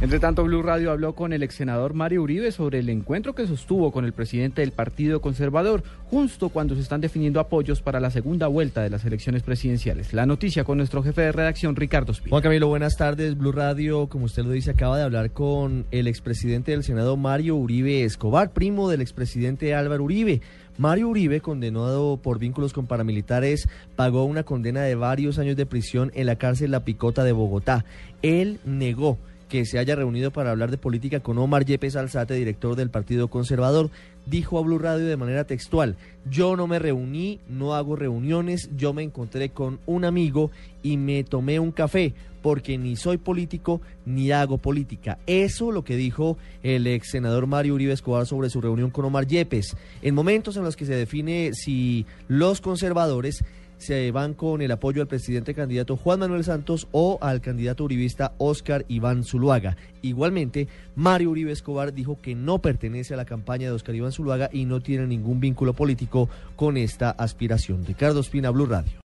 Entre tanto, Blue Radio habló con el ex senador Mario Uribe sobre el encuentro que sostuvo con el presidente del Partido Conservador, justo cuando se están definiendo apoyos para la segunda vuelta de las elecciones presidenciales. La noticia con nuestro jefe de redacción, Ricardo Espina. Juan Camilo, buenas tardes. Blue Radio, como usted lo dice, acaba de hablar con el expresidente del Senado, Mario Uribe Escobar, primo del expresidente Álvaro Uribe. Mario Uribe, condenado por vínculos con paramilitares, pagó una condena de varios años de prisión en la cárcel La Picota de Bogotá. Él negó que se haya reunido para hablar de política con Omar Yepes Alzate, director del Partido Conservador, dijo a Blue Radio de manera textual, yo no me reuní, no hago reuniones, yo me encontré con un amigo y me tomé un café, porque ni soy político ni hago política. Eso lo que dijo el ex senador Mario Uribe Escobar sobre su reunión con Omar Yepes, en momentos en los que se define si los conservadores se van con el apoyo al presidente candidato Juan Manuel Santos o al candidato uribista Oscar Iván Zuluaga. Igualmente, Mario Uribe Escobar dijo que no pertenece a la campaña de Oscar Iván Zuluaga y no tiene ningún vínculo político con esta aspiración. Ricardo Espina, Blue Radio.